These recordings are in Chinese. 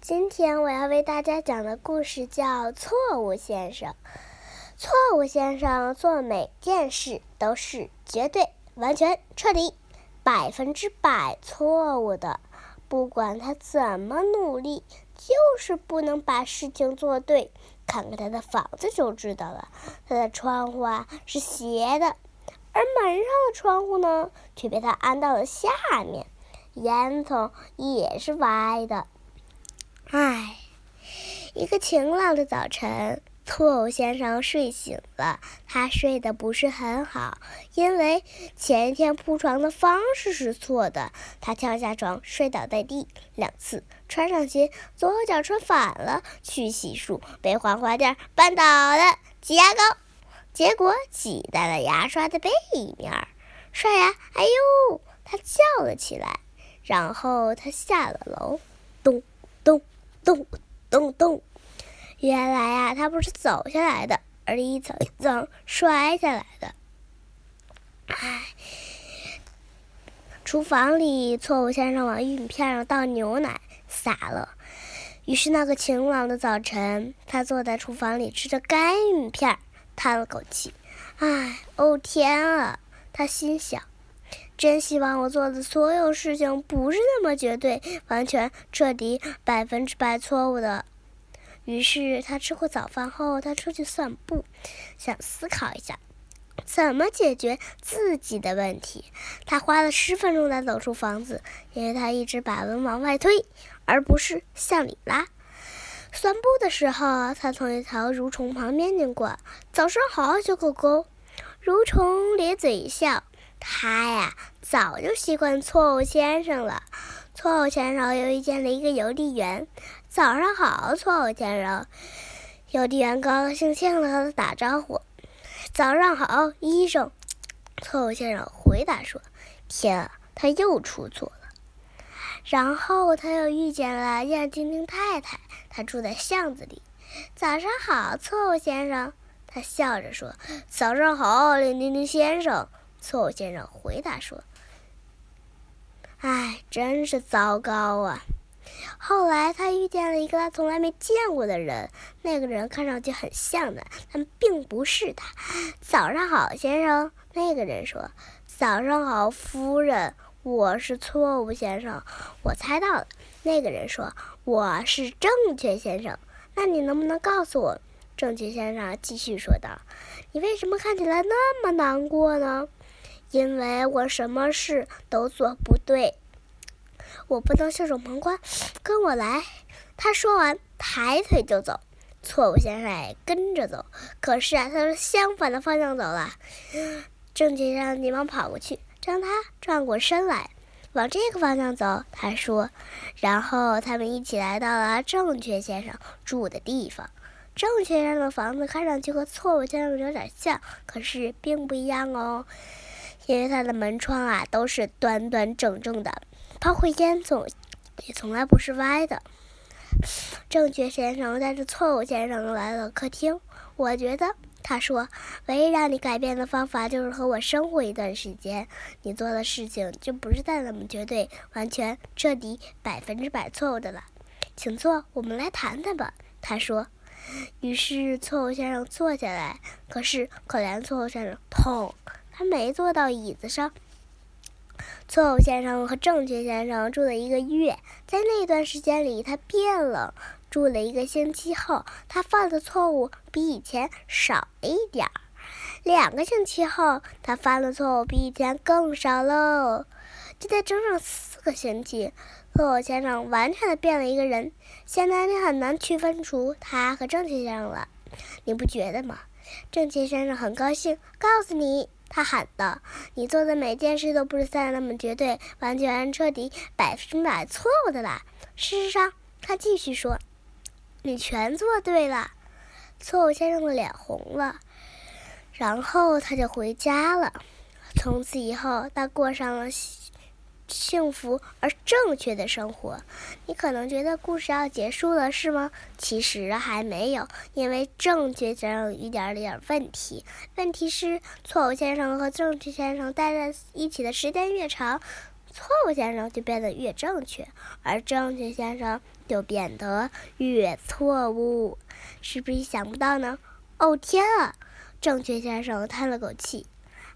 今天我要为大家讲的故事叫《错误先生》。错误先生做每件事都是绝对、完全、彻底、百分之百错误的。不管他怎么努力，就是不能把事情做对。看看他的房子就知道了，他的窗户啊是斜的，而门上的窗户呢却被他安到了下面。烟囱也是歪的。唉，一个晴朗的早晨，错误先生睡醒了。他睡得不是很好，因为前一天铺床的方式是错的。他跳下床，摔倒在地两次，穿上鞋，左脚穿反了，去洗漱被滑滑垫绊倒了，挤牙膏，结果挤在了牙刷的背面。刷牙，哎呦！他叫了起来，然后他下了楼，咚咚。咚咚咚！原来呀，他不是走下来的，而是一层一层摔下来的。唉，厨房里，错误先生往玉米片上倒牛奶，洒了。于是那个晴朗的早晨，他坐在厨房里吃着干玉米片，叹了口气：“唉，哦天啊！”他心想。真希望我做的所有事情不是那么绝对、完全、彻底、百分之百错误的。于是他吃过早饭后，他出去散步，想思考一下怎么解决自己的问题。他花了十分钟才走出房子，因为他一直把门往外推，而不是向里拉。散步的时候，他从一条蠕虫旁边经过。“早上好，小狗狗。”蠕虫咧嘴一笑。他呀，早就习惯错误先生了。错误先生又遇见了一个邮递员。早上好，错误先生。邮递员高高兴兴的和他打招呼。早上好，医生。错误先生回答说：“天啊，他又出错了。”然后他又遇见了亮晶晶太太，她住在巷子里。早上好，错误先生。他笑着说：“早上好，亮晶晶先生。”错误先生回答说：“哎，真是糟糕啊！”后来他遇见了一个他从来没见过的人，那个人看上去很像他，但并不是他。早上好，先生。那个人说：“早上好，夫人。我是错误先生，我猜到了。”那个人说：“我是正确先生。那你能不能告诉我？”正确先生继续说道：“你为什么看起来那么难过呢？”因为我什么事都做不对，我不能袖手旁观。跟我来。他说完，抬腿就走。错误先生也跟着走。可是啊，他是相反的方向走了。正确先生急忙跑过去，让他转过身来，往这个方向走。他说，然后他们一起来到了正确先生住的地方。正确先生的房子看上去和错误先生有点像，可是并不一样哦。因为他的门窗啊都是端端正正的，包括烟囱也从来不是歪的。正确先生带着错误先生来了客厅。我觉得，他说，唯一让你改变的方法就是和我生活一段时间，你做的事情就不是再那么绝对、完全、彻底、百分之百错误的了。请坐，我们来谈谈吧。他说。于是错误先生坐下来，可是可怜错误先生痛。他没坐到椅子上。错误先生和正确先生住了一个月，在那段时间里，他变了。住了一个星期后，他犯的错误比以前少了一点儿。两个星期后，他犯的错误比以前更少喽。就在整整四个星期，错误先生完全的变了一个人。现在你很难区分出他和正确先生了，你不觉得吗？正确先生很高兴，告诉你。他喊道：“你做的每件事都不是再那么绝对、完全、彻底、百分百错误的啦。事实上，他继续说，你全做对了。”错误先生的脸红了，然后他就回家了。从此以后，他过上了。幸福而正确的生活，你可能觉得故事要结束了，是吗？其实还没有，因为正确先生有一点点问题。问题是，错误先生和正确先生待在一起的时间越长，错误先生就变得越正确，而正确先生就变得越错误。是不是想不到呢？哦天啊！正确先生叹了口气：“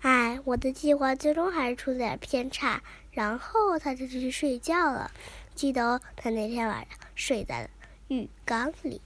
哎，我的计划最终还是出了点偏差。”然后他就去睡觉了。记得他那天晚上睡在了浴缸里。